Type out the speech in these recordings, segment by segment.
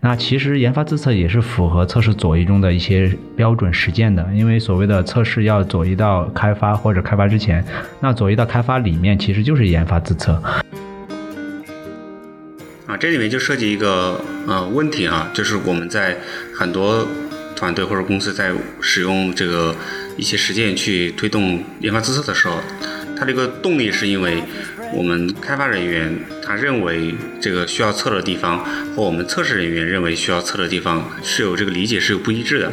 那其实研发自测也是符合测试左移中的一些标准实践的，因为所谓的测试要左移到开发或者开发之前，那左移到开发里面其实就是研发自测。啊，这里面就涉及一个呃问题啊，就是我们在很多团队或者公司在使用这个一些实践去推动研发自测的时候，它这个动力是因为。我们开发人员他认为这个需要测的地方和我们测试人员认为需要测的地方是有这个理解是有不一致的。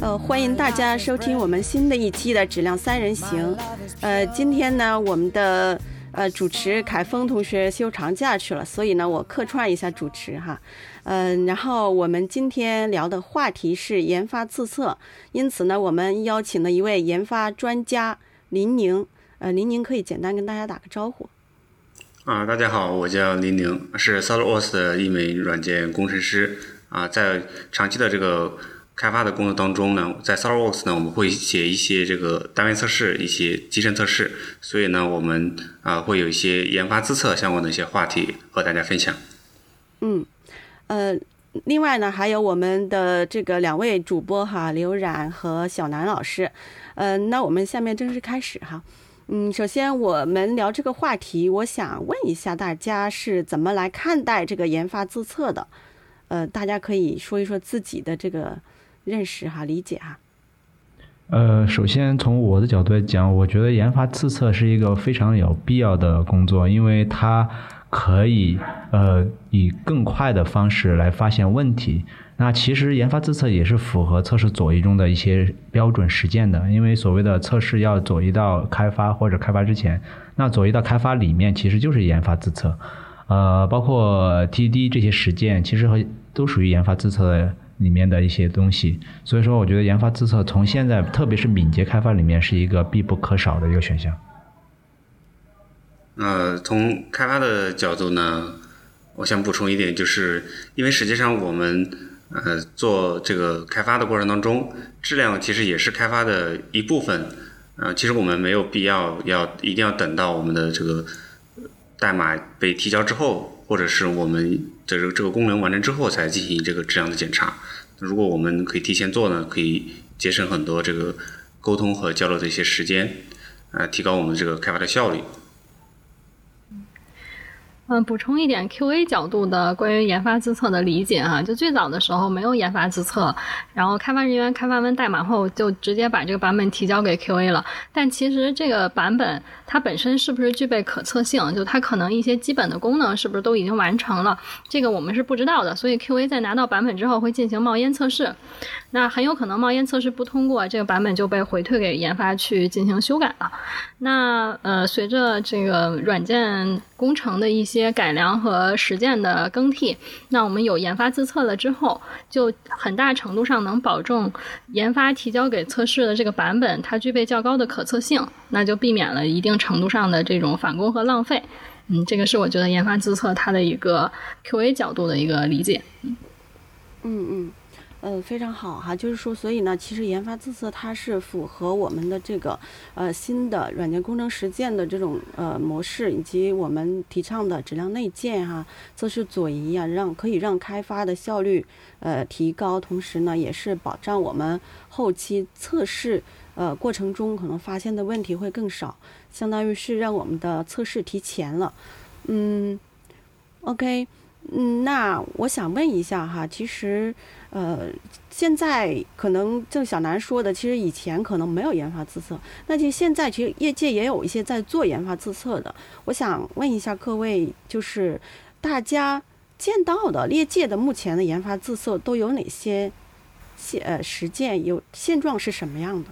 呃，欢迎大家收听我们新的一期的质量三人行。呃，今天呢，我们的呃主持凯峰同学休长假去了，所以呢，我客串一下主持哈。嗯，然后我们今天聊的话题是研发自测，因此呢，我们邀请了一位研发专家林宁。呃，林宁可以简单跟大家打个招呼。啊，大家好，我叫林宁，是 SolidWorks 的一名软件工程师。啊，在长期的这个开发的工作当中呢，在 SolidWorks 呢，我们会写一些这个单元测试、一些集成测试，所以呢，我们啊会有一些研发自测相关的一些话题和大家分享。嗯，呃，另外呢，还有我们的这个两位主播哈，刘冉和小南老师。嗯，那我们下面正式开始哈。嗯，首先我们聊这个话题，我想问一下大家是怎么来看待这个研发自测的？呃，大家可以说一说自己的这个认识哈、理解哈。呃，首先从我的角度来讲，我觉得研发自测是一个非常有必要的工作，因为它可以呃以更快的方式来发现问题。那其实研发自测也是符合测试左移中的一些标准实践的，因为所谓的测试要左移到开发或者开发之前，那左移到开发里面其实就是研发自测，呃，包括 TDD 这些实践，其实和都属于研发自测里面的一些东西。所以说，我觉得研发自测从现在，特别是敏捷开发里面，是一个必不可少的一个选项。呃，从开发的角度呢，我想补充一点，就是因为实际上我们。呃，做这个开发的过程当中，质量其实也是开发的一部分。呃，其实我们没有必要要一定要等到我们的这个代码被提交之后，或者是我们的这个这个功能完成之后才进行这个质量的检查。如果我们可以提前做呢，可以节省很多这个沟通和交流的一些时间，呃，提高我们这个开发的效率。嗯，补充一点 QA 角度的关于研发自测的理解哈，就最早的时候没有研发自测，然后开发人员开发完代码后就直接把这个版本提交给 QA 了。但其实这个版本它本身是不是具备可测性，就它可能一些基本的功能是不是都已经完成了，这个我们是不知道的。所以 QA 在拿到版本之后会进行冒烟测试，那很有可能冒烟测试不通过，这个版本就被回退给研发去进行修改了。那呃，随着这个软件工程的一些改良和实践的更替，那我们有研发自测了之后，就很大程度上能保证研发提交给测试的这个版本，它具备较高的可测性，那就避免了一定程度上的这种返工和浪费。嗯，这个是我觉得研发自测它的一个 QA 角度的一个理解。嗯嗯。呃，非常好哈，就是说，所以呢，其实研发自测它是符合我们的这个呃新的软件工程实践的这种呃模式，以及我们提倡的质量内建哈，测试左移啊，让可以让开发的效率呃提高，同时呢，也是保障我们后期测试呃过程中可能发现的问题会更少，相当于是让我们的测试提前了。嗯，OK，嗯，那我想问一下哈，其实。呃，现在可能郑小南说的，其实以前可能没有研发自测，那就现在其实业界也有一些在做研发自测的。我想问一下各位，就是大家见到的业界的目前的研发自测都有哪些现呃实践，有现状是什么样的？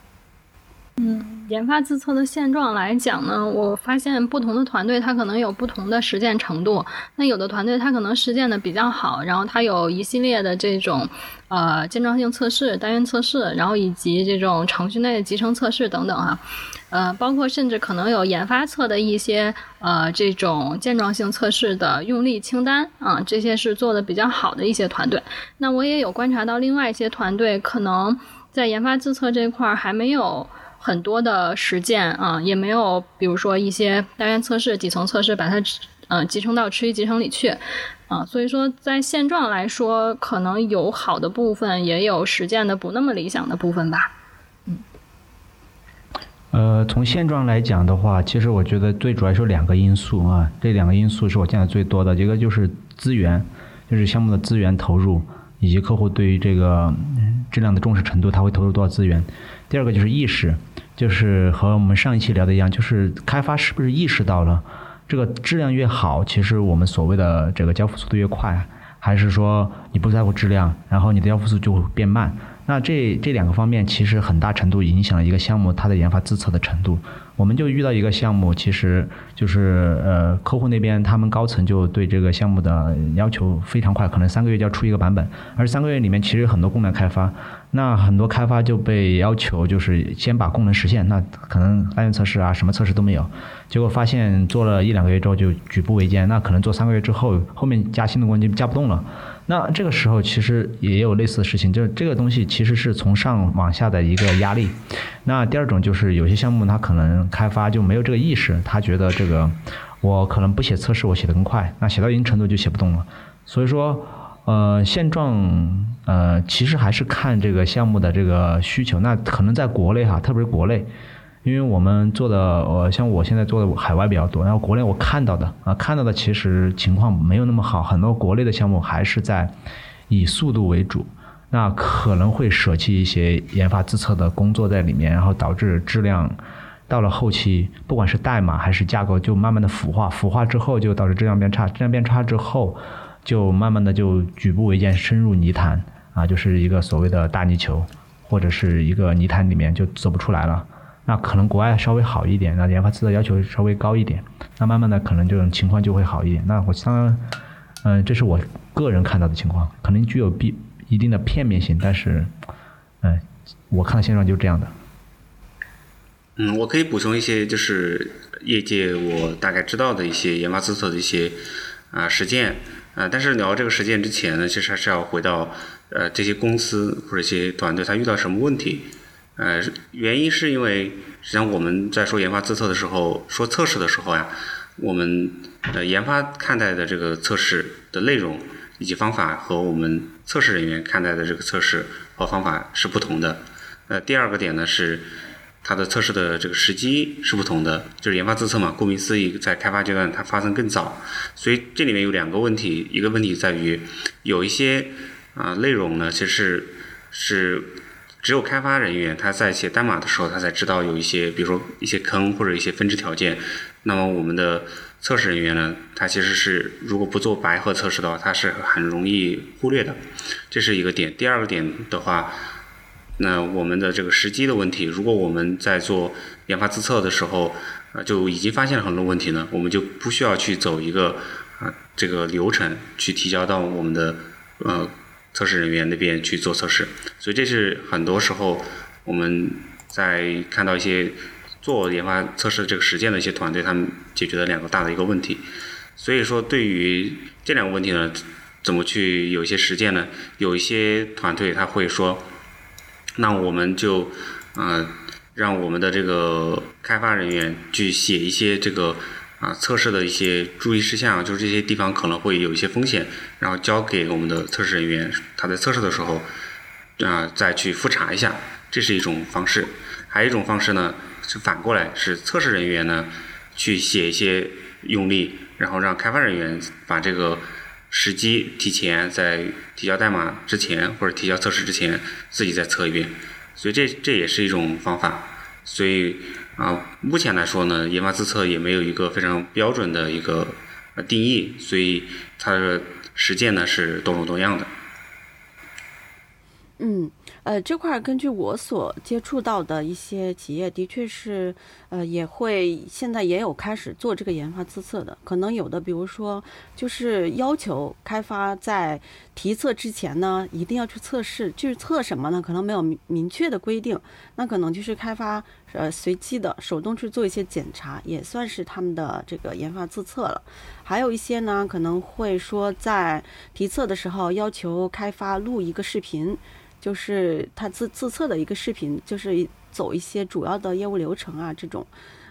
嗯，研发自测的现状来讲呢，我发现不同的团队它可能有不同的实践程度。那有的团队它可能实践的比较好，然后它有一系列的这种呃健壮性测试、单元测试，然后以及这种程序内的集成测试等等哈。呃，包括甚至可能有研发侧的一些呃这种健壮性测试的用例清单啊，这些是做的比较好的一些团队。那我也有观察到另外一些团队可能在研发自测这块儿还没有。很多的实践啊，也没有，比如说一些单元测试、底层测试，把它嗯、集成到持续集成里去。啊、所以说在现状来说，可能有好的部分，也有实践的不那么理想的部分吧。嗯呃，从现状来讲的话，其实我觉得最主要是两个因素啊，这两个因素是我见的最多的。一个就是资源，就是项目的资源投入，以及客户对于这个质量的重视程度，他会投入多少资源。第二个就是意识，就是和我们上一期聊的一样，就是开发是不是意识到了这个质量越好，其实我们所谓的这个交付速度越快，还是说你不在乎质量，然后你的交付速度就会变慢？那这这两个方面其实很大程度影响了一个项目它的研发自测的程度。我们就遇到一个项目，其实就是呃客户那边他们高层就对这个项目的要求非常快，可能三个月就要出一个版本，而三个月里面其实很多功能开发，那很多开发就被要求就是先把功能实现，那可能单元测试啊什么测试都没有，结果发现做了一两个月之后就举步维艰，那可能做三个月之后后面加新的功能就加不动了。那这个时候其实也有类似的事情，就是这个东西其实是从上往下的一个压力。那第二种就是有些项目它可能开发就没有这个意识，他觉得这个我可能不写测试我写得更快，那写到一定程度就写不动了。所以说，呃，现状呃其实还是看这个项目的这个需求。那可能在国内哈，特别是国内。因为我们做的，呃，像我现在做的海外比较多，然后国内我看到的啊，看到的其实情况没有那么好，很多国内的项目还是在以速度为主，那可能会舍弃一些研发自测的工作在里面，然后导致质量到了后期，不管是代码还是架构，就慢慢的腐化，腐化之后就导致质量变差，质量变差之后，就慢慢的就举步维艰，深入泥潭啊，就是一个所谓的大泥球，或者是一个泥潭里面就走不出来了。那可能国外稍微好一点，那研发自测要求稍微高一点，那慢慢的可能这种情况就会好一点。那我当然，嗯、这是我个人看到的情况，可能具有必一定的片面性，但是，嗯、我看到现状就是这样的。嗯，我可以补充一些，就是业界我大概知道的一些研发资测的一些啊、实践啊、但是聊这个实践之前呢，其实还是要回到呃这些公司或者一些团队它遇到什么问题。呃，原因是因为实际上我们在说研发自测的时候，说测试的时候呀，我们呃研发看待的这个测试的内容以及方法和我们测试人员看待的这个测试和方法是不同的。呃，第二个点呢是它的测试的这个时机是不同的，就是研发自测嘛，顾名思义，在开发阶段它发生更早，所以这里面有两个问题，一个问题在于有一些啊、内容呢，其实是只有开发人员他在写代码的时候，他才知道有一些，比如说一些坑或者一些分支条件，那么我们的测试人员呢，他其实是如果不做白盒测试的话，他是很容易忽略的，这是一个点。第二个点的话。那我们的这个时机的问题，如果我们在做研发自测的时候，呃，就已经发现了很多问题呢，我们就不需要去走一个啊、这个流程去提交到我们的呃测试人员那边去做测试，所以这是很多时候我们在看到一些做研发测试这个实践的一些团队，他们解决的两个大的一个问题。所以说，对于这两个问题呢，怎么去有一些实践呢？有一些团队他会说。那我们就呃让我们的这个开发人员去写一些这个啊、测试的一些注意事项，就是这些地方可能会有一些风险，然后交给我们的测试人员，他在测试的时候啊、再去复查一下，这是一种方式。还有一种方式呢是反过来，是测试人员呢去写一些用例，然后让开发人员把这个时机提前在提交代码之前或者提交测试之前自己再测一遍，所以这这也是一种方法。所以啊，目前来说呢，研发自测也没有一个非常标准的一个呃定义，所以它的实践呢是多种多样的。嗯，呃，这块根据我所接触到的一些企业，的确是，呃，也会现在也有开始做这个研发自测的。可能有的，比如说，就是要求开发在提测之前呢，一定要去测试。就是测什么呢？可能没有明明确的规定，那可能就是开发呃随机的手动去做一些检查，也算是他们的这个研发自测了。还有一些呢，可能会说在提测的时候要求开发录一个视频。就是他自自测的一个视频，就是走一些主要的业务流程啊，这种，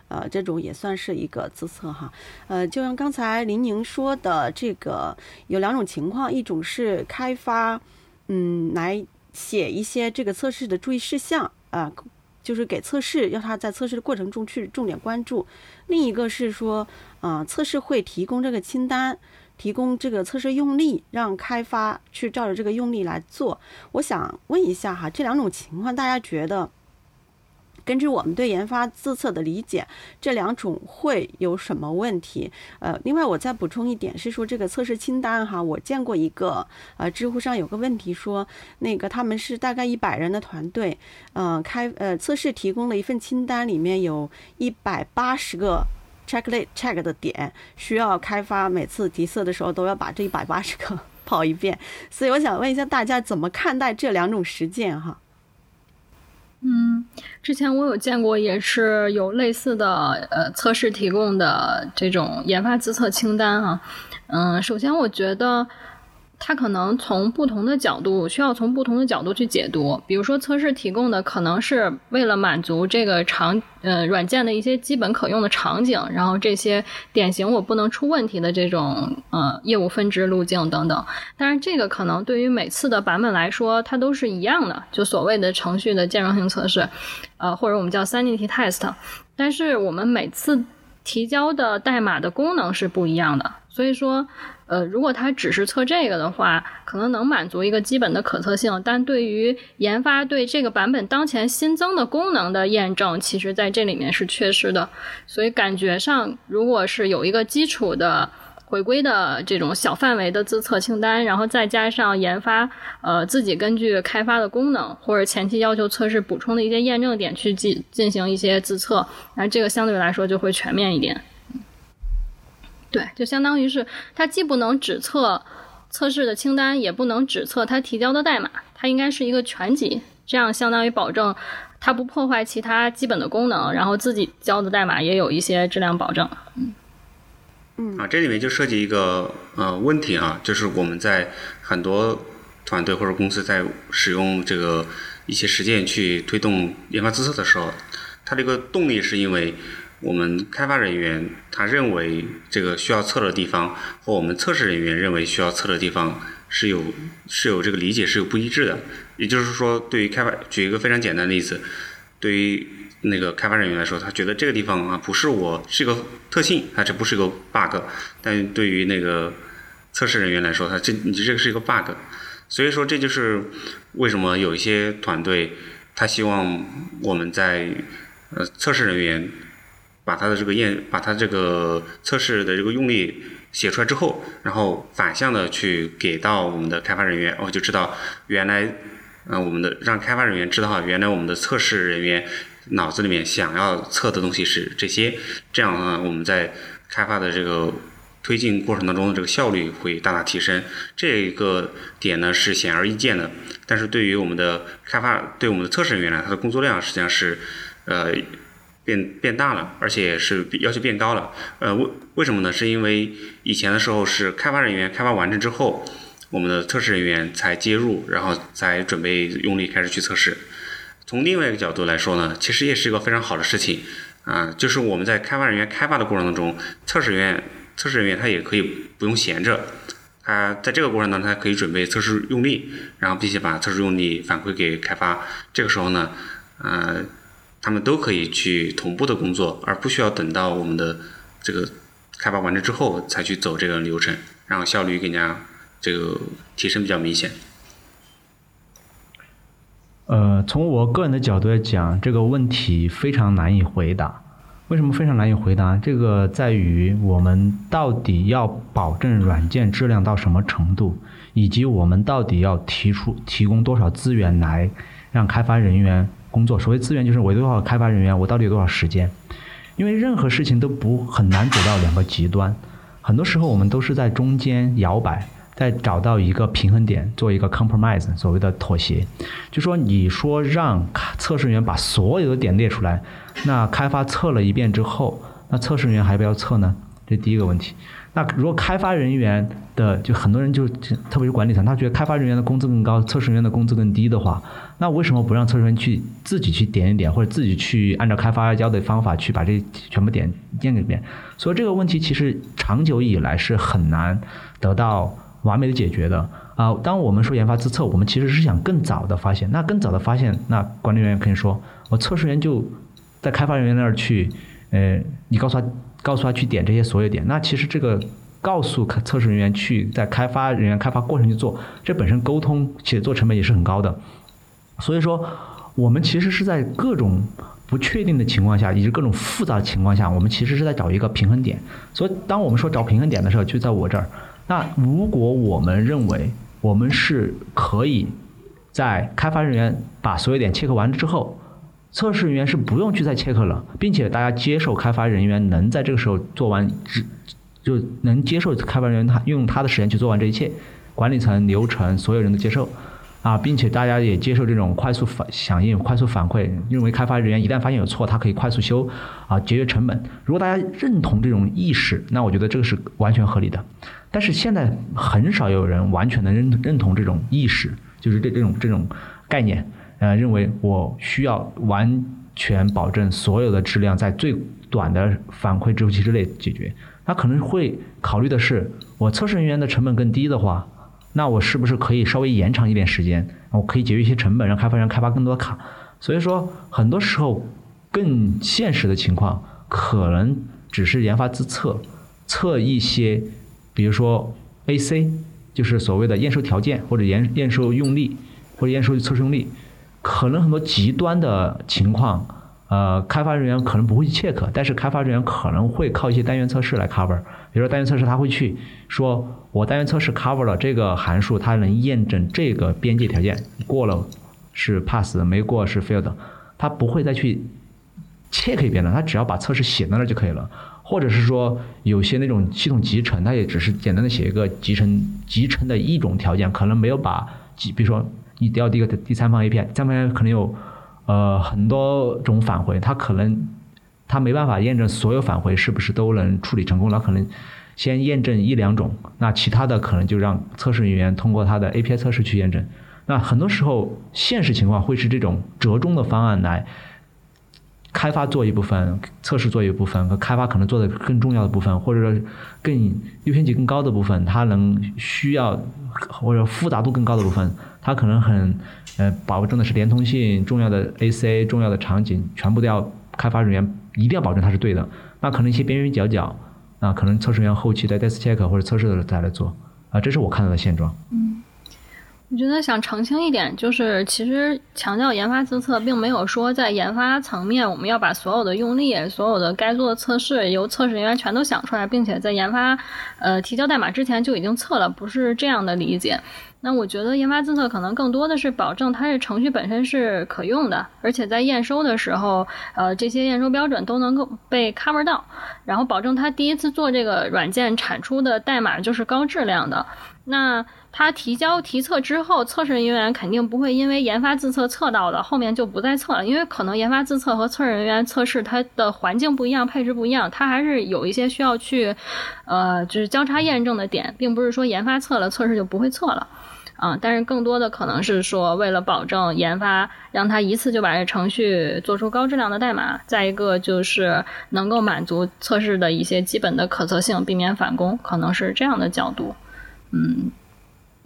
呃，这种也算是一个自测哈。呃，就像刚才林宁说的，这个有两种情况，一种是开发，嗯，来写一些这个测试的注意事项啊。就是给测试，要他在测试的过程中去重点关注。另一个是说，啊，测试会提供这个清单，提供这个测试用例，让开发去照着这个用例来做。我想问一下哈，这两种情况，大家觉得？根据我们对研发自测的理解，这两种会有什么问题？呃，另外我再补充一点是说，这个测试清单哈，我见过一个，呃，知乎上有个问题说，那个他们是大概一百人的团队，嗯，开呃测试提供了一份清单，里面有一百八十个 checklist check 的点，需要开发每次提色的时候都要把这一百八十个跑一遍，所以我想问一下大家怎么看待这两种实践哈？嗯，之前我有见过，也是有类似的呃测试提供的这种研发自测清单哈。嗯，首先我觉得。它可能从不同的角度，需要从不同的角度去解读。比如说，测试提供的可能是为了满足这个场呃软件的一些基本可用的场景，然后这些典型我不能出问题的这种呃业务分支路径等等。当然，这个可能对于每次的版本来说，它都是一样的，就所谓的程序的兼容性测试，呃，或者我们叫 sanity test。但是我们每次提交的代码的功能是不一样的，所以说。呃，如果它只是测这个的话，可能能满足一个基本的可测性，但对于研发对这个版本当前新增的功能的验证，其实在这里面是缺失的。所以感觉上，如果是有一个基础的回归的这种小范围的自测清单，然后再加上研发呃自己根据开发的功能或者前期要求测试补充的一些验证点去进进行一些自测，那这个相对来说就会全面一点。对，就相当于是它既不能只测测试的清单，也不能只测它提交的代码，它应该是一个全集，这样相当于保证它不破坏其他基本的功能，然后自己交的代码也有一些质量保证。嗯嗯啊，这里面就涉及一个呃问题啊，就是我们在很多团队或者公司在使用这个一些实践去推动研发自测的时候，它这个动力是因为。我们开发人员他认为这个需要测的地方和我们测试人员认为需要测的地方是有是有这个理解是有不一致的。也就是说，对于开发，举一个非常简单的例子，对于那个开发人员来说，他觉得这个地方啊不是我是一个特性，啊这不是一个 bug，但对于那个测试人员来说，他这你这个是一个 bug。所以说，这就是为什么有一些团队他希望我们在呃测试人员。把它的这个验，把它这个测试的这个用例写出来之后，然后反向的去给到我们的开发人员，我就知道原来，嗯，我们的让开发人员知道，原来我们的测试人员脑子里面想要测的东西是这些，这样呢，我们在开发的这个推进过程当中的这个效率会大大提升。这个点呢是显而易见的，但是对于我们的开发，对我们的测试人员呢，他的工作量实际上是，呃。变变大了，而且是要求变高了。呃，为为什么呢？是因为以前的时候是开发人员开发完成之后，我们的测试人员才接入，然后才准备用力开始去测试。从另外一个角度来说呢，其实也是一个非常好的事情啊，就是我们在开发人员开发的过程当中，测试人员测试人员他也可以不用闲着，他在这个过程当中他可以准备测试用力，然后并且把测试用力反馈给开发。这个时候呢，呃。他们都可以去同步的工作，而不需要等到我们的这个开发完成之后才去走这个流程，然后效率更加这个提升比较明显。呃，从我个人的角度来讲，这个问题非常难以回答。为什么非常难以回答？这个在于我们到底要保证软件质量到什么程度，以及我们到底要提出提供多少资源来让开发人员。工作所谓资源就是我有多少开发人员，我到底有多少时间？因为任何事情都不很难走到两个极端，很多时候我们都是在中间摇摆，在找到一个平衡点，做一个 compromise，所谓的妥协。就说你说让测试员把所有的点列出来，那开发测了一遍之后，那测试员还不要测呢？这第一个问题。那如果开发人员的就很多人就特别是管理层，他觉得开发人员的工资更高，测试人员的工资更低的话，那为什么不让测试人员去自己去点一点，或者自己去按照开发教的方法去把这全部点验一遍？所以这个问题其实长久以来是很难得到完美的解决的啊。当我们说研发自测，我们其实是想更早的发现。那更早的发现，那管理人员可以说，我测试员就在开发人员那儿去。呃，你告诉他，告诉他去点这些所有点，那其实这个告诉测试人员去在开发人员开发过程去做，这本身沟通写作成本也是很高的。所以说，我们其实是在各种不确定的情况下，以及各种复杂的情况下，我们其实是在找一个平衡点。所以，当我们说找平衡点的时候，就在我这儿。那如果我们认为我们是可以在开发人员把所有点切割完了之后。测试人员是不用去再切克了，并且大家接受开发人员能在这个时候做完，只就能接受开发人员他用他的时间去做完这一切，管理层流程所有人都接受，啊，并且大家也接受这种快速反响应、快速反馈，认为开发人员一旦发现有错，他可以快速修，啊，节约成本。如果大家认同这种意识，那我觉得这个是完全合理的。但是现在很少有人完全的认认同这种意识，就是这这种这种概念。呃，认为我需要完全保证所有的质量在最短的反馈周期之内解决。他可能会考虑的是，我测试人员的成本更低的话，那我是不是可以稍微延长一点时间？我可以节约一些成本，让开发人开发更多的卡。所以说，很多时候更现实的情况，可能只是研发自测，测一些，比如说 AC，就是所谓的验收条件或者验验收用力或者验收测试用力。可能很多极端的情况，呃，开发人员可能不会去 check，但是开发人员可能会靠一些单元测试来 cover。比如说单元测试，他会去说，我单元测试 cover 了这个函数，它能验证这个边界条件，过了是 pass，没过是 failed。他不会再去 check 一遍了，他只要把测试写在那就可以了。或者是说，有些那种系统集成，它也只是简单的写一个集成集成的一种条件，可能没有把，比如说。你调第一个第三方 API，三方可能有呃很多种返回，它可能它没办法验证所有返回是不是都能处理成功，那可能先验证一两种，那其他的可能就让测试人员通过他的 API 测试去验证。那很多时候现实情况会是这种折中的方案来。开发做一部分，测试做一部分，和开发可能做的更重要的部分，或者说更优先级更高的部分，它能需要或者复杂度更高的部分，它可能很呃保证的是连通性、重要的 AC、重要的场景，全部都要开发人员一定要保证它是对的。那可能一些边边角角，啊，可能测试员后期在 test check 或者测试的时候再来做，啊，这是我看到的现状。嗯。我觉得想澄清一点，就是其实强调研发自测，并没有说在研发层面我们要把所有的用力、所有的该做的测试由测试人员全都想出来，并且在研发呃提交代码之前就已经测了，不是这样的理解。那我觉得研发自测可能更多的是保证它这程序本身是可用的，而且在验收的时候，呃这些验收标准都能够被 cover 到，然后保证它第一次做这个软件产出的代码就是高质量的。那他提交提测之后，测试人员肯定不会因为研发自测测到的后面就不再测了，因为可能研发自测和测试人员测试它的环境不一样，配置不一样，它还是有一些需要去，呃，就是交叉验证的点，并不是说研发测了，测试就不会测了，啊，但是更多的可能是说为了保证研发让他一次就把这程序做出高质量的代码，再一个就是能够满足测试的一些基本的可测性，避免返工，可能是这样的角度，嗯。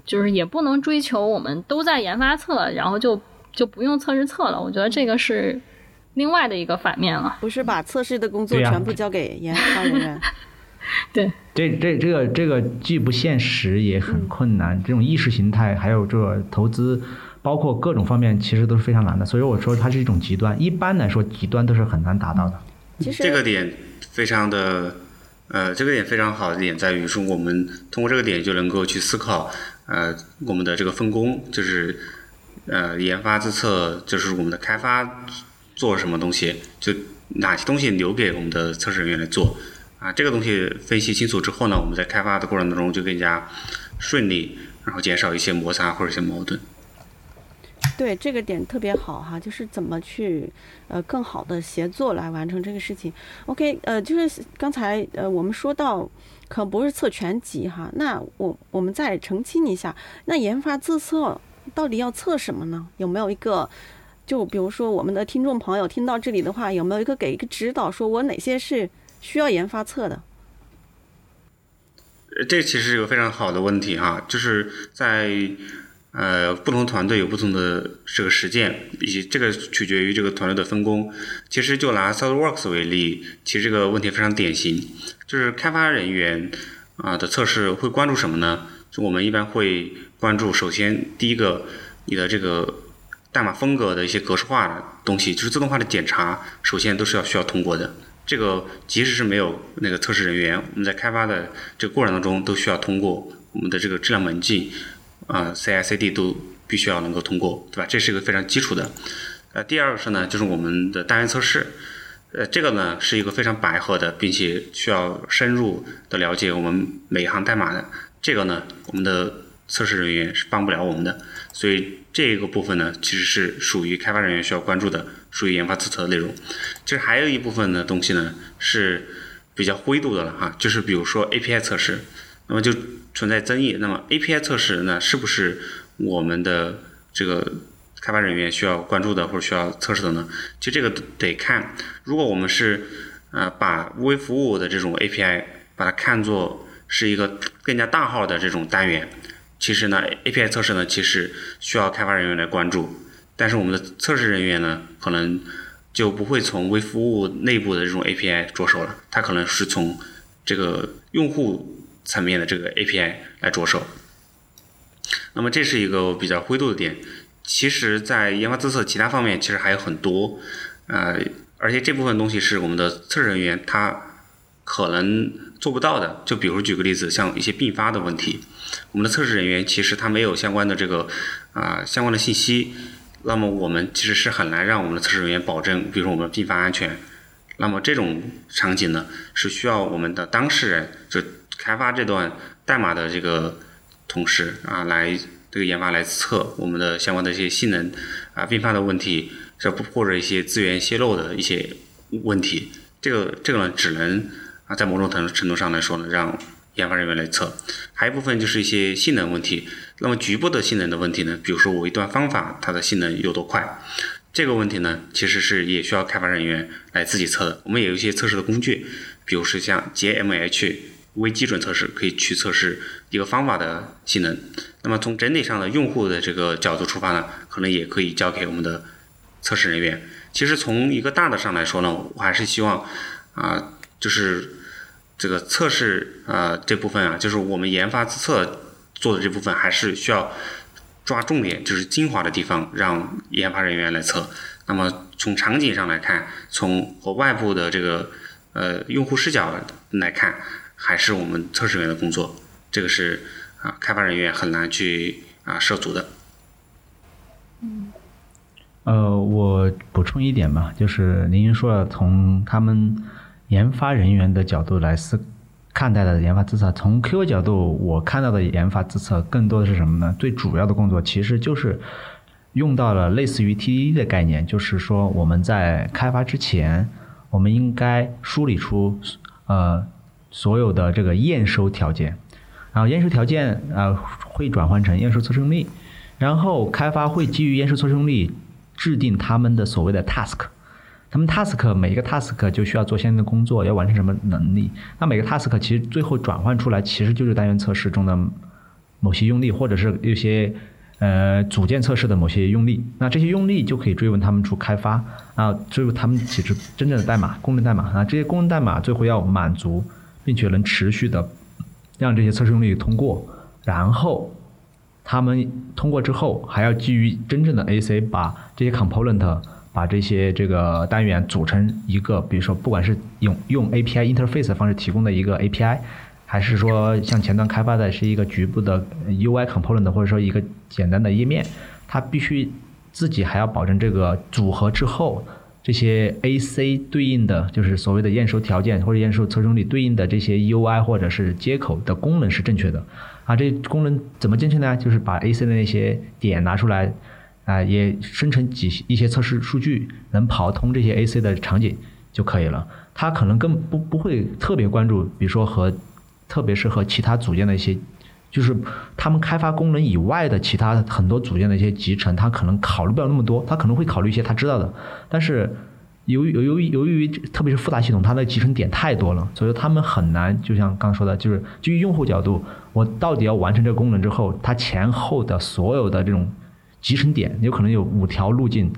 就是也不能追求我们都在研发测，然后就就不用测试测了。我觉得这个是另外的一个反面了。不是把测试的工作全部交给研发人员。对，这这这个这个既不现实也很困难。这种意识形态还有这个投资，包括各种方面，其实都是非常难的。所以我说它是一种极端。一般来说，极端都是很难达到的。其实这个点非常的呃，这个点非常好的点在于说，我们通过这个点就能够去思考。呃，我们的这个分工就是，呃，研发自测就是我们的开发做什么东西，就哪些东西留给我们的测试人员来做，啊，这个东西分析清楚之后呢，我们在开发的过程当中就更加顺利，然后减少一些摩擦或者一些矛盾。对这个点特别好哈，就是怎么去呃更好的协作来完成这个事情。OK，呃，就是刚才呃我们说到可不是测全集哈，那我我们再澄清一下，那研发自测到底要测什么呢？有没有一个就比如说我们的听众朋友听到这里的话，有没有一个给一个指导，说我哪些是需要研发测的？这其实是一个非常好的问题哈，就是在。呃，不同团队有不同的这个实践，以及这个取决于这个团队的分工。其实就拿 SolidWorks 为例，其实这个问题非常典型，就是开发人员啊的测试会关注什么呢？就我们一般会关注，首先第一个，你的这个代码风格的一些格式化的东西，就是自动化的检查，首先都是要需要通过的。这个即使是没有那个测试人员，我们在开发的这个过程当中都需要通过我们的这个质量门禁。啊，CI/CD 都必须要能够通过，对吧？这是一个非常基础的。呃，第二个是呢，就是我们的单元测试。呃，这个呢是一个非常白话的，并且需要深入的了解我们每一行代码的。这个呢，我们的测试人员是帮不了我们的。所以这个部分呢，其实是属于开发人员需要关注的，属于研发自测的内容。其实还有一部分的东西呢是比较灰度的了哈，就是比如说 API 测试，那么就。存在争议，那么 API 测试呢，是不是我们的这个开发人员需要关注的或者需要测试的呢？其实这个得看，如果我们是呃把微服务的这种 API 把它看作是一个更加大号的这种单元，其实呢 API 测试呢其实需要开发人员来关注，但是我们的测试人员呢可能就不会从微服务内部的这种 API 着手了，他可能是从这个用户。层面的这个 API 来着手，那么这是一个比较灰度的点。其实，在研发自测其他方面，其实还有很多，呃，而且这部分东西是我们的测试人员他可能做不到的。就比如举个例子，像一些并发的问题，我们的测试人员其实他没有相关的这个啊相关的信息，那么我们其实是很难让我们的测试人员保证，比如说我们并发安全。那么这种场景呢，是需要我们的当事人就。开发这段代码的这个同事啊，来这个研发来测我们的相关的一些性能啊并发的问题，这或者一些资源泄露的一些问题，这个这个呢只能啊在某种程程度上来说呢，让研发人员来测。还有一部分就是一些性能问题，那么局部的性能的问题呢，比如说我一段方法它的性能有多快，这个问题呢其实是也需要开发人员来自己测的。我们也有一些测试的工具，比如说像 JMH。微基准测试可以去测试一个方法的性能，那么从整体上的用户的这个角度出发呢，可能也可以交给我们的测试人员。其实从一个大的上来说呢，我还是希望啊，就是这个测试啊这部分啊，就是我们研发自测做的这部分，还是需要抓重点，就是精华的地方，让研发人员来测。那么从场景上来看，从和外部的这个呃用户视角来看。还是我们测试员的工作，这个是啊，开发人员很难去啊涉足的。嗯，呃，我补充一点吧，就是您说了，从他们研发人员的角度来思看待的研发自测，从 QA 角度，我看到的研发自测更多的是什么呢？最主要的工作其实就是用到了类似于 TDD 的概念，就是说我们在开发之前，我们应该梳理出呃。所有的这个验收条件，然后验收条件啊会转换成验收测试用例，然后开发会基于验收测试用例制定他们的所谓的 task，他们 task 每一个 task 就需要做相应的工作，要完成什么能力？那每个 task 其实最后转换出来其实就是单元测试中的某些用例，或者是一些呃组件测试的某些用例。那这些用例就可以追问他们出开发啊，追问他们其实真正的代码、功能代码啊，这些功能代码最后要满足。并且能持续的让这些测试用例通过，然后他们通过之后，还要基于真正的 AC 把这些 component 把这些这个单元组成一个，比如说不管是用用 API interface 的方式提供的一个 API，还是说像前端开发的是一个局部的 UI component 或者说一个简单的页面，它必须自己还要保证这个组合之后。这些 AC 对应的就是所谓的验收条件或者验收测试里对应的这些 UI 或者是接口的功能是正确的啊，这功能怎么正确呢？就是把 AC 的那些点拿出来，啊，也生成几一些测试数据，能跑通这些 AC 的场景就可以了。它可能更不不会特别关注，比如说和特别是和其他组件的一些，就是他们开发功能以外的其他很多组件的一些集成，他可能考虑不了那么多，他可能会考虑一些他知道的，但是。由于由于由于特别是复杂系统，它的集成点太多了，所以他们很难。就像刚刚说的，就是基于用户角度，我到底要完成这个功能之后，它前后的所有的这种集成点，有可能有五条路径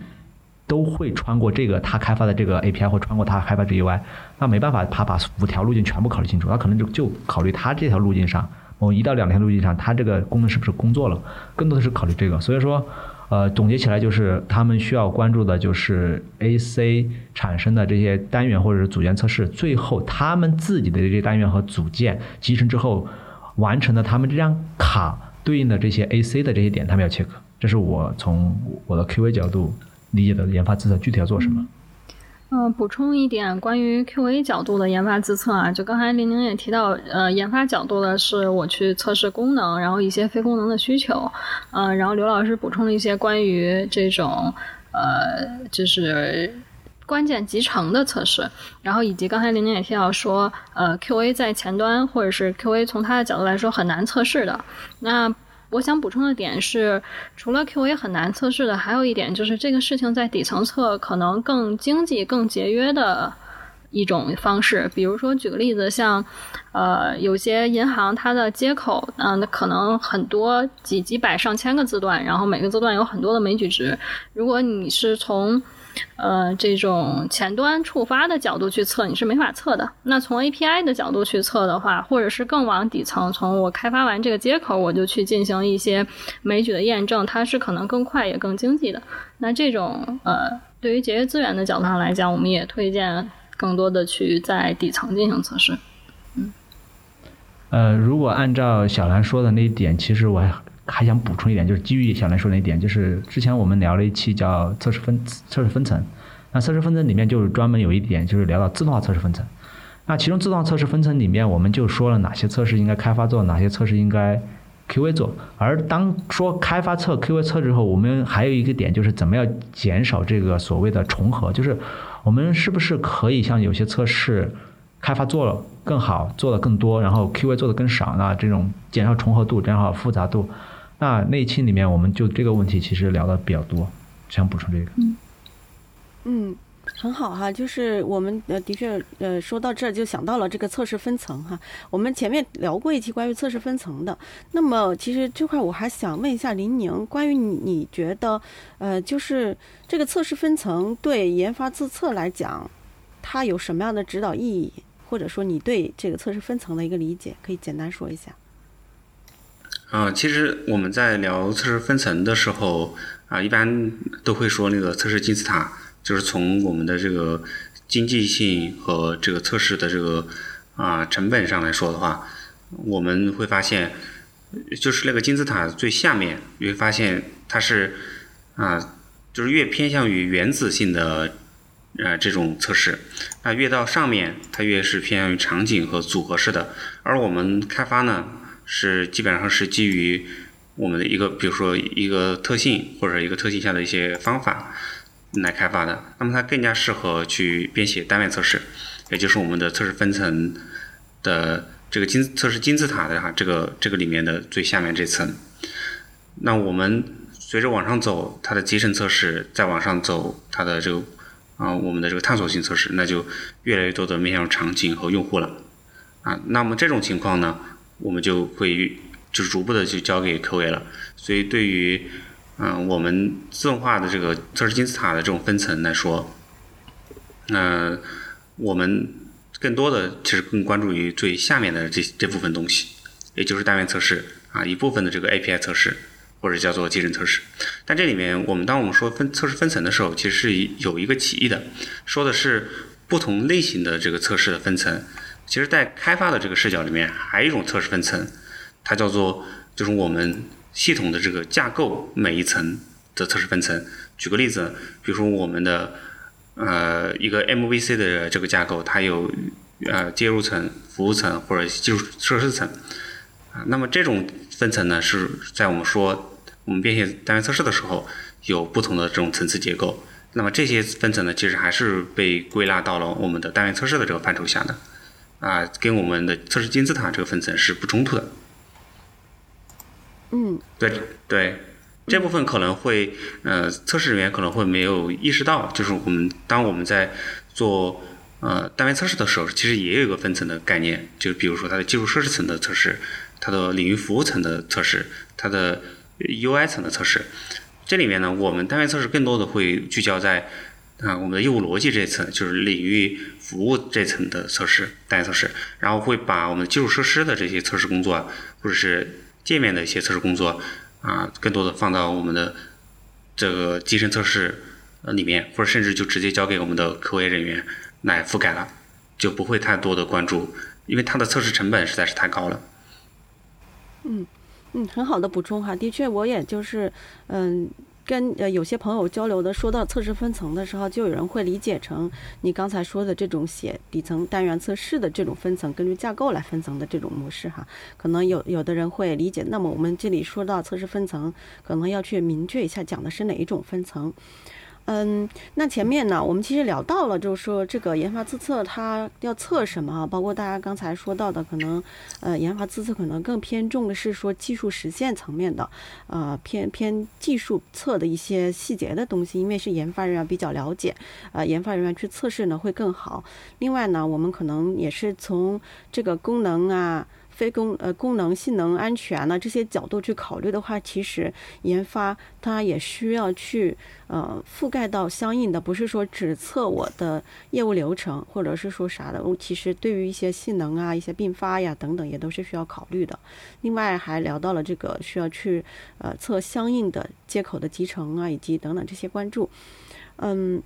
都会穿过这个他开发的这个 API 或穿过他开发这 UI，那没办法，他把五条路径全部考虑清楚，他可能就就考虑他这条路径上，我一到两天路径上，他这个功能是不是工作了，更多的是考虑这个。所以说。呃，总结起来就是，他们需要关注的就是 AC 产生的这些单元或者是组件测试，最后他们自己的这些单元和组件集成之后，完成的他们这张卡对应的这些 AC 的这些点，他们要切割。这是我从我的 QA 角度理解的研发自测具体要做什么。嗯补充一点关于 QA 角度的研发自测啊，就刚才林宁也提到，呃，研发角度的是我去测试功能，然后一些非功能的需求，嗯，然后刘老师补充了一些关于这种呃，就是关键集成的测试，然后以及刚才林宁也提到说，呃，QA 在前端或者是 QA 从他的角度来说很难测试的，那。我想补充的点是，除了 QA 很难测试的，还有一点就是这个事情在底层测可能更经济、更节约的一种方式。比如说，举个例子，像呃，有些银行它的接口，嗯，那可能很多几几百上千个字段，然后每个字段有很多的枚举值。如果你是从呃，这种前端触发的角度去测，你是没法测的。那从 API 的角度去测的话，或者是更往底层，从我开发完这个接口，我就去进行一些枚举的验证，它是可能更快也更经济的。那这种呃，对于节约资源的角度上来讲，我们也推荐更多的去在底层进行测试。嗯，呃，如果按照小兰说的那一点，其实我还。还想补充一点，就是基于小兰说那一点，就是之前我们聊了一期叫测试分测试分层，那测试分层里面就是专门有一点就是聊到自动化测试分层，那其中自动化测试分层里面我们就说了哪些测试应该开发做，哪些测试应该 QA 做，而当说开发测 QA 测之后，我们还有一个点就是怎么样减少这个所谓的重合，就是我们是不是可以像有些测试开发做了更好，做的更多，然后 QA 做的更少，那这种减少重合度，减少复杂度。那那一期里面，我们就这个问题其实聊的比较多，想补充这个。嗯，嗯，很好哈，就是我们呃的确呃说到这儿就想到了这个测试分层哈。我们前面聊过一期关于测试分层的，那么其实这块我还想问一下林宁，关于你你觉得呃就是这个测试分层对研发自测来讲，它有什么样的指导意义，或者说你对这个测试分层的一个理解，可以简单说一下。啊，其实我们在聊测试分层的时候啊，一般都会说那个测试金字塔，就是从我们的这个经济性和这个测试的这个啊成本上来说的话，我们会发现，就是那个金字塔最下面，你会发现它是啊，就是越偏向于原子性的呃这种测试，那越到上面，它越是偏向于场景和组合式的，而我们开发呢。是基本上是基于我们的一个，比如说一个特性或者一个特性下的一些方法来开发的。那么它更加适合去编写单元测试，也就是我们的测试分层的这个金测试金字塔的哈，这个这个里面的最下面这层。那我们随着往上走，它的集成测试再往上走，它的这个啊我们的这个探索性测试，那就越来越多的面向场景和用户了啊。那么这种情况呢？我们就会就是逐步的就交给 QA 了，所以对于嗯我们自动化的这个测试金字塔的这种分层来说，那我们更多的其实更关注于最下面的这这部分东西，也就是单元测试啊一部分的这个 API 测试或者叫做集成测试。但这里面我们当我们说分测试分层的时候，其实是有一个歧义的，说的是不同类型的这个测试的分层。其实，在开发的这个视角里面，还有一种测试分层，它叫做就是我们系统的这个架构每一层的测试分层。举个例子，比如说我们的呃一个 MVC 的这个架构，它有呃接入层、服务层或者基础设施层啊。那么这种分层呢，是在我们说我们编写单元测试的时候，有不同的这种层次结构。那么这些分层呢，其实还是被归纳到了我们的单元测试的这个范畴下的，啊，跟我们的测试金字塔这个分层是不冲突的。嗯，对对，这部分可能会呃，测试人员可能会没有意识到，就是我们当我们在做呃单元测试的时候，其实也有一个分层的概念，就比如说它的基础设施层的测试，它的领域服务层的测试，它的 UI 层的测试。这里面呢，我们单位测试更多的会聚焦在啊我们的业务逻辑这一层，就是领域服务这层的测试单元测试，然后会把我们基础设施的这些测试工作，或者是界面的一些测试工作啊，更多的放到我们的这个集成测试呃里面，或者甚至就直接交给我们的 QA 人员来覆盖了，就不会太多的关注，因为它的测试成本实在是太高了。嗯。嗯，很好的补充哈，的确，我也就是，嗯，跟呃有些朋友交流的，说到测试分层的时候，就有人会理解成你刚才说的这种写底层单元测试的这种分层，根据架构来分层的这种模式哈，可能有有的人会理解。那么我们这里说到测试分层，可能要去明确一下讲的是哪一种分层。嗯，那前面呢，我们其实聊到了，就是说这个研发自测它要测什么啊？包括大家刚才说到的，可能呃研发自测可能更偏重的是说技术实现层面的，呃偏偏技术测的一些细节的东西，因为是研发人员比较了解，呃研发人员去测试呢会更好。另外呢，我们可能也是从这个功能啊。非功呃功能性能安全呢这些角度去考虑的话，其实研发它也需要去呃覆盖到相应的，不是说只测我的业务流程，或者是说啥的。其实对于一些性能啊、一些并发呀等等，也都是需要考虑的。另外还聊到了这个需要去呃测相应的接口的集成啊，以及等等这些关注，嗯。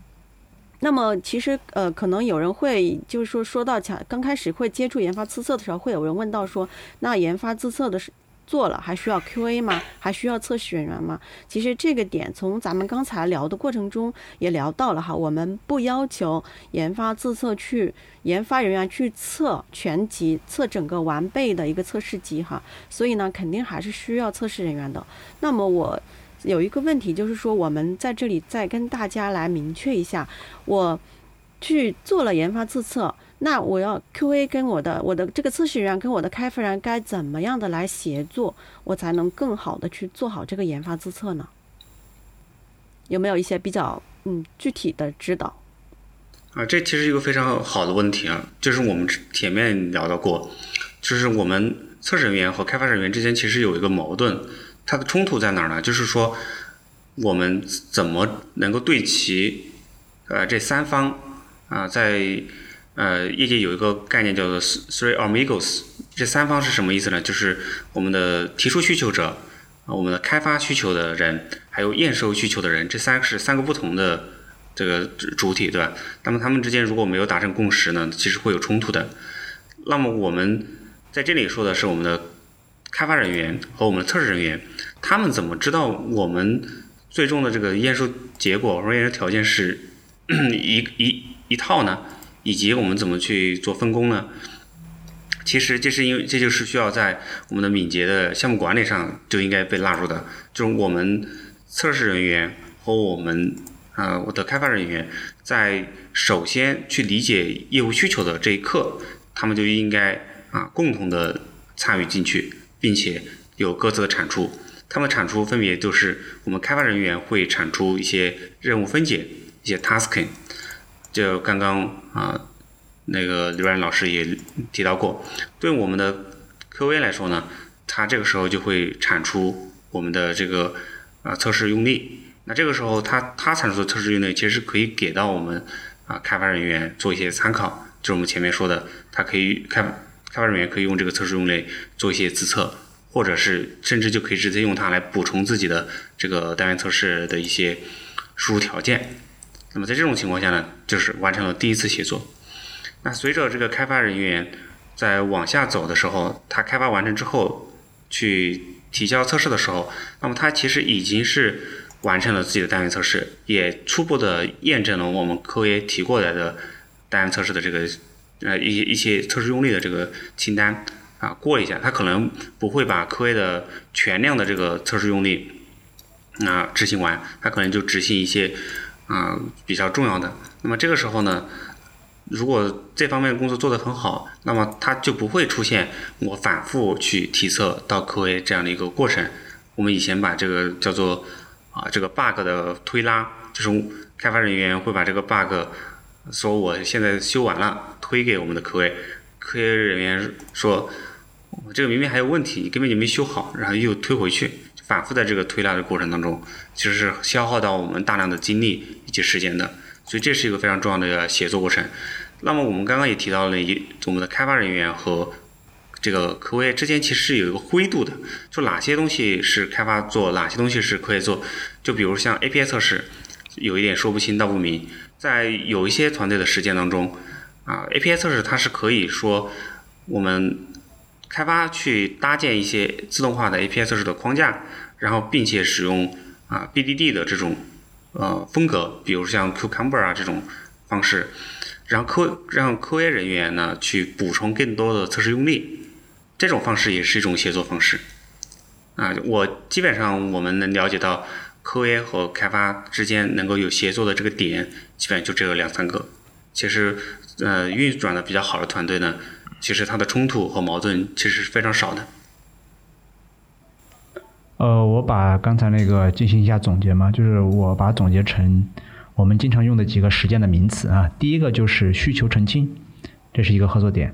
那么其实呃，可能有人会就是说说到强刚开始会接触研发自测的时候，会有人问到说，那研发自测的是做了还需要 QA 吗？还需要测试人员吗？其实这个点从咱们刚才聊的过程中也聊到了哈，我们不要求研发自测去研发人员去测全集、测整个完备的一个测试集哈，所以呢，肯定还是需要测试人员的。那么我。有一个问题，就是说我们在这里再跟大家来明确一下，我去做了研发自测，那我要 QA 跟我的我的这个测试员跟我的开发人该怎么样的来协作，我才能更好的去做好这个研发自测呢？有没有一些比较嗯具体的指导？啊，这其实一个非常好的问题啊，就是我们前面聊到过，就是我们测试人员和开发人员之间其实有一个矛盾。它的冲突在哪儿呢？就是说，我们怎么能够对齐呃这三方啊？在呃业界有一个概念叫做 three amigos，这三方是什么意思呢？就是我们的提出需求者、啊我们的开发需求的人，还有验收需求的人，这三个是三个不同的这个主体，对吧？那么他们之间如果没有达成共识呢，其实会有冲突的。那么我们在这里说的是我们的。开发人员和我们的测试人员，他们怎么知道我们最终的这个验收结果或验收条件是 一一一套呢？以及我们怎么去做分工呢？其实这是因为这就是需要在我们的敏捷的项目管理上就应该被纳入的，就是我们测试人员和我们啊我的开发人员在首先去理解业务需求的这一刻，他们就应该啊共同的参与进去。并且有各自的产出，他们产出分别就是我们开发人员会产出一些任务分解，一些 tasking。就刚刚啊，那个刘然老师也提到过，对我们的 QA 来说呢，他这个时候就会产出我们的这个啊测试用例。那这个时候他他产出的测试用例其实可以给到我们啊开发人员做一些参考，就是我们前面说的，他可以开。开发人员可以用这个测试用类做一些自测，或者是甚至就可以直接用它来补充自己的这个单元测试的一些输入条件。那么在这种情况下呢，就是完成了第一次协作。那随着这个开发人员在往下走的时候，他开发完成之后去提交测试的时候，那么他其实已经是完成了自己的单元测试，也初步的验证了我们科 A 提过来的单元测试的这个。呃，一些一些测试用例的这个清单啊，过一下，他可能不会把科 A 的全量的这个测试用例啊执行完，他可能就执行一些啊比较重要的。那么这个时候呢，如果这方面工作做得很好，那么它就不会出现我反复去提测到 QA 这样的一个过程。我们以前把这个叫做啊这个 bug 的推拉，就是开发人员会把这个 bug 说我现在修完了，推给我们的 QA，QA 人员说。我这个明明还有问题，你根本就没修好，然后又推回去，反复在这个推拉的过程当中，其实是消耗到我们大量的精力以及时间的，所以这是一个非常重要的一个协作过程。那么我们刚刚也提到了，一我们的开发人员和这个 QA 之间其实是有一个灰度的，就哪些东西是开发做，哪些东西是 QA 做。就比如像 API 测试，有一点说不清道不明，在有一些团队的实践当中，啊，API 测试它是可以说我们。开发去搭建一些自动化的 API 测试的框架，然后并且使用啊 BDD 的这种呃风格，比如像 Cucumber 啊这种方式，然后科让 QA 人员呢去补充更多的测试用例，这种方式也是一种协作方式。啊，我基本上我们能了解到 QA 和开发之间能够有协作的这个点，基本上就只有两三个。其实呃运转的比较好的团队呢。其实它的冲突和矛盾其实是非常少的。呃，我把刚才那个进行一下总结嘛，就是我把总结成我们经常用的几个实践的名词啊。第一个就是需求澄清，这是一个合作点；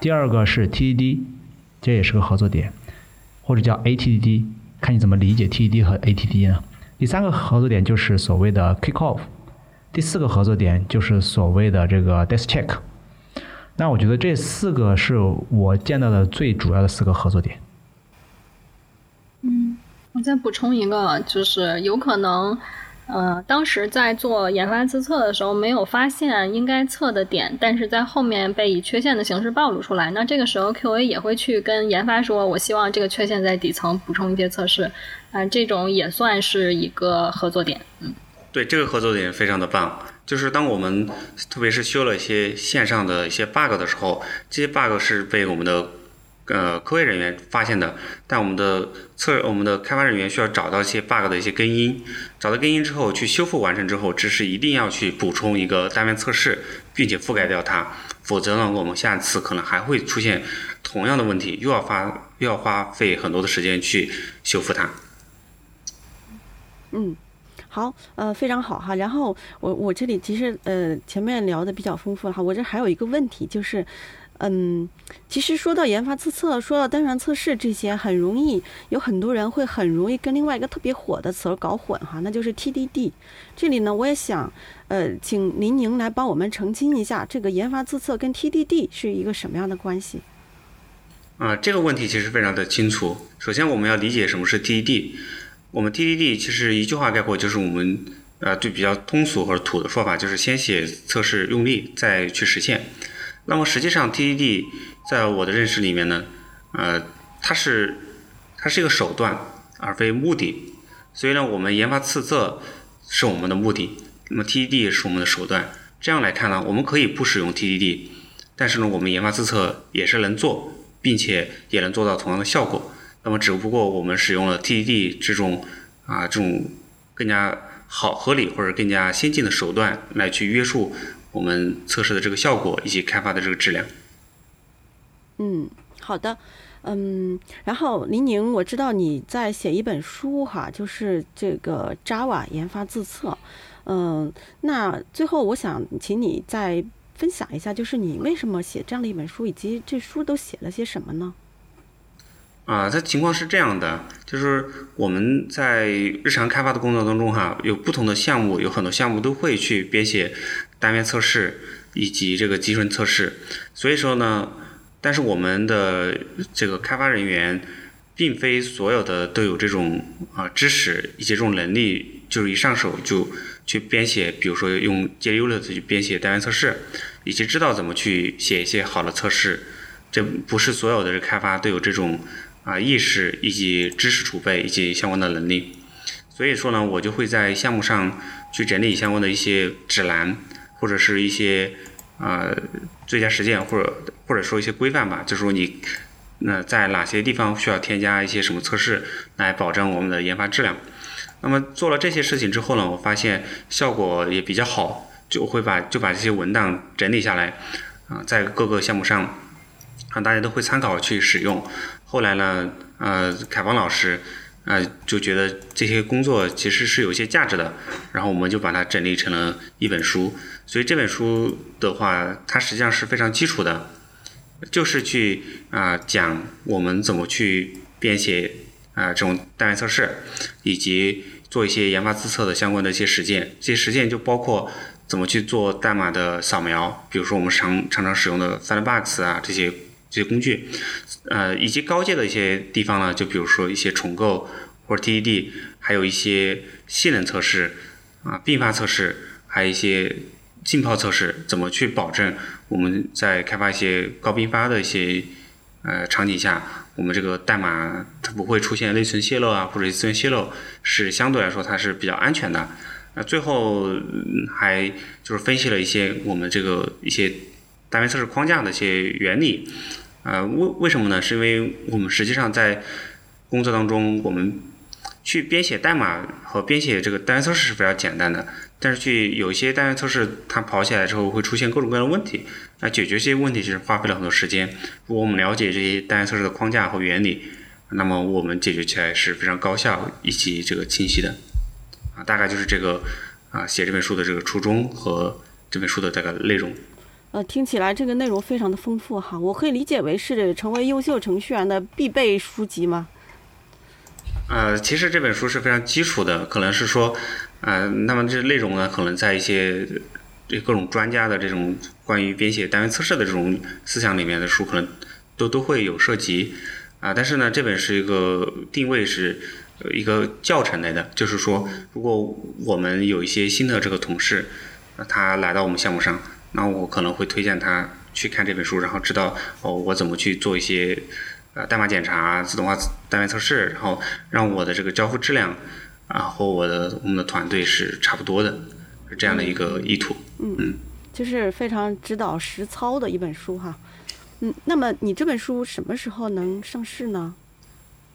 第二个是 TDD，这也是个合作点，或者叫 ATDD，看你怎么理解 TDD 和 ATD 呢？第三个合作点就是所谓的 kick off，第四个合作点就是所谓的这个 desk check。那我觉得这四个是我见到的最主要的四个合作点。嗯，我再补充一个，就是有可能，呃，当时在做研发自测的时候没有发现应该测的点，但是在后面被以缺陷的形式暴露出来。那这个时候 QA 也会去跟研发说：“我希望这个缺陷在底层补充一些测试。”啊，这种也算是一个合作点。嗯，对，这个合作点非常的棒。就是当我们特别是修了一些线上的一些 bug 的时候，这些 bug 是被我们的呃科研人员发现的，但我们的测我们的开发人员需要找到一些 bug 的一些根因，找到根因之后去修复完成之后，只是一定要去补充一个单元测试，并且覆盖掉它，否则呢，我们下次可能还会出现同样的问题，又要花又要花费很多的时间去修复它。嗯。好，呃，非常好哈。然后我我这里其实呃前面聊的比较丰富哈，我这还有一个问题就是，嗯，其实说到研发自测，说到单元测试这些，很容易有很多人会很容易跟另外一个特别火的词儿搞混哈，那就是 TDD。这里呢，我也想呃请林宁来帮我们澄清一下，这个研发自测跟 TDD 是一个什么样的关系？啊，这个问题其实非常的清楚。首先，我们要理解什么是 TDD。我们 TDD 其实一句话概括就是我们呃对比较通俗或者土的说法，就是先写测试用例再去实现。那么实际上 TDD 在我的认识里面呢，呃它是它是一个手段而非目的。所以呢，我们研发自测是我们的目的，那么 TDD 是我们的手段。这样来看呢，我们可以不使用 TDD，但是呢，我们研发自测也是能做，并且也能做到同样的效果。那么，只不过我们使用了 TDD 这种啊这种更加好合理或者更加先进的手段来去约束我们测试的这个效果以及开发的这个质量。嗯，好的，嗯，然后林宁，我知道你在写一本书哈，就是这个 Java 研发自测，嗯，那最后我想请你再分享一下，就是你为什么写这样的一本书，以及这书都写了些什么呢？啊，它情况是这样的，就是我们在日常开发的工作当中哈，有不同的项目，有很多项目都会去编写单元测试以及这个集成测试。所以说呢，但是我们的这个开发人员，并非所有的都有这种啊知识以及这种能力，就是一上手就去编写，比如说用 JUnit 去编写单元测试，以及知道怎么去写一些好的测试。这不是所有的开发都有这种。啊，意识以及知识储备以及相关的能力，所以说呢，我就会在项目上去整理相关的一些指南，或者是一些呃最佳实践，或者或者说一些规范吧，就是说你那在哪些地方需要添加一些什么测试，来保证我们的研发质量。那么做了这些事情之后呢，我发现效果也比较好，就会把就把这些文档整理下来，啊，在各个项目上，啊，大家都会参考去使用。后来呢，呃，凯邦老师，啊，就觉得这些工作其实是有一些价值的，然后我们就把它整理成了一本书。所以这本书的话，它实际上是非常基础的，就是去啊讲我们怎么去编写。啊，这种单元测试，以及做一些研发自测的相关的一些实践，这些实践就包括怎么去做代码的扫描，比如说我们常常常使用的 Sandbox 啊这些这些工具，呃，以及高阶的一些地方呢，就比如说一些重构或者 TDD，还有一些性能测试啊，并发测试，还有一些浸泡测试，怎么去保证我们在开发一些高并发的一些呃场景下。我们这个代码它不会出现内存泄露啊，或者资源泄露，是相对来说它是比较安全的。那最后还就是分析了一些我们这个一些单元测试框架的一些原理。呃，为为什么呢？是因为我们实际上在工作当中，我们去编写代码和编写这个单元测试是非常简单的。但是去有一些单元测试，它跑起来之后会出现各种各样的问题，那解决这些问题其实花费了很多时间。如果我们了解这些单元测试的框架和原理，那么我们解决起来是非常高效以及这个清晰的。啊，大概就是这个啊写这本书的这个初衷和这本书的大概内容。呃，听起来这个内容非常的丰富哈，我可以理解为是成为优秀程序员的必备书籍吗？呃，其实这本书是非常基础的，可能是说。呃，那么这内容呢，可能在一些这各种专家的这种关于编写单元测试的这种思想里面的书，可能都都会有涉及啊。但是呢，这本是一个定位是一个教程类的，就是说，如果我们有一些新的这个同事，他来到我们项目上，那我可能会推荐他去看这本书，然后知道哦，我怎么去做一些呃代码检查、自动化单元测试，然后让我的这个交付质量。啊，和我的我们的团队是差不多的，是这样的一个意图。嗯嗯，就是非常指导实操的一本书哈。嗯，那么你这本书什么时候能上市呢？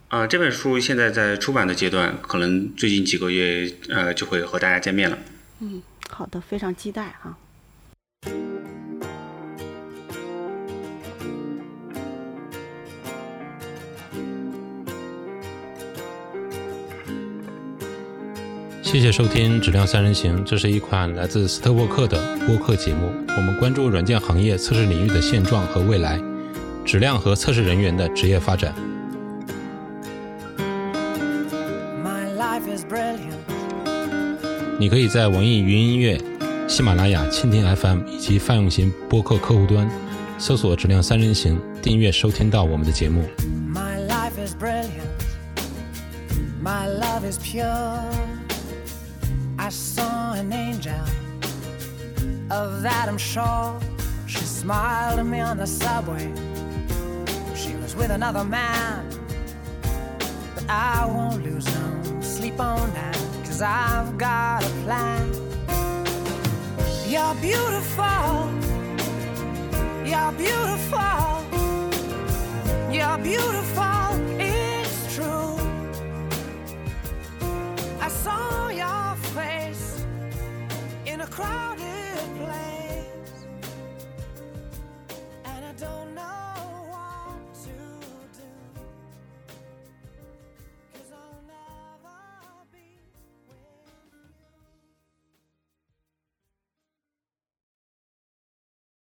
啊，这本书现在在出版的阶段，可能最近几个月呃就会和大家见面了。嗯，好的，非常期待哈。谢谢收听《质量三人行》，这是一款来自斯特沃克的播客节目。我们关注软件行业测试领域的现状和未来，质量和测试人员的职业发展。你可以在网易云音乐、喜马拉雅、蜻蜓 FM 以及泛用型播客客户端搜索“质量三人行”，订阅收听到我们的节目。I saw an angel, of that I'm sure. She smiled at me on the subway. She was with another man, but I won't lose no sleep on that, cause I've got a plan. You're beautiful, you're beautiful, you're beautiful, it's true. I saw your face in a crowded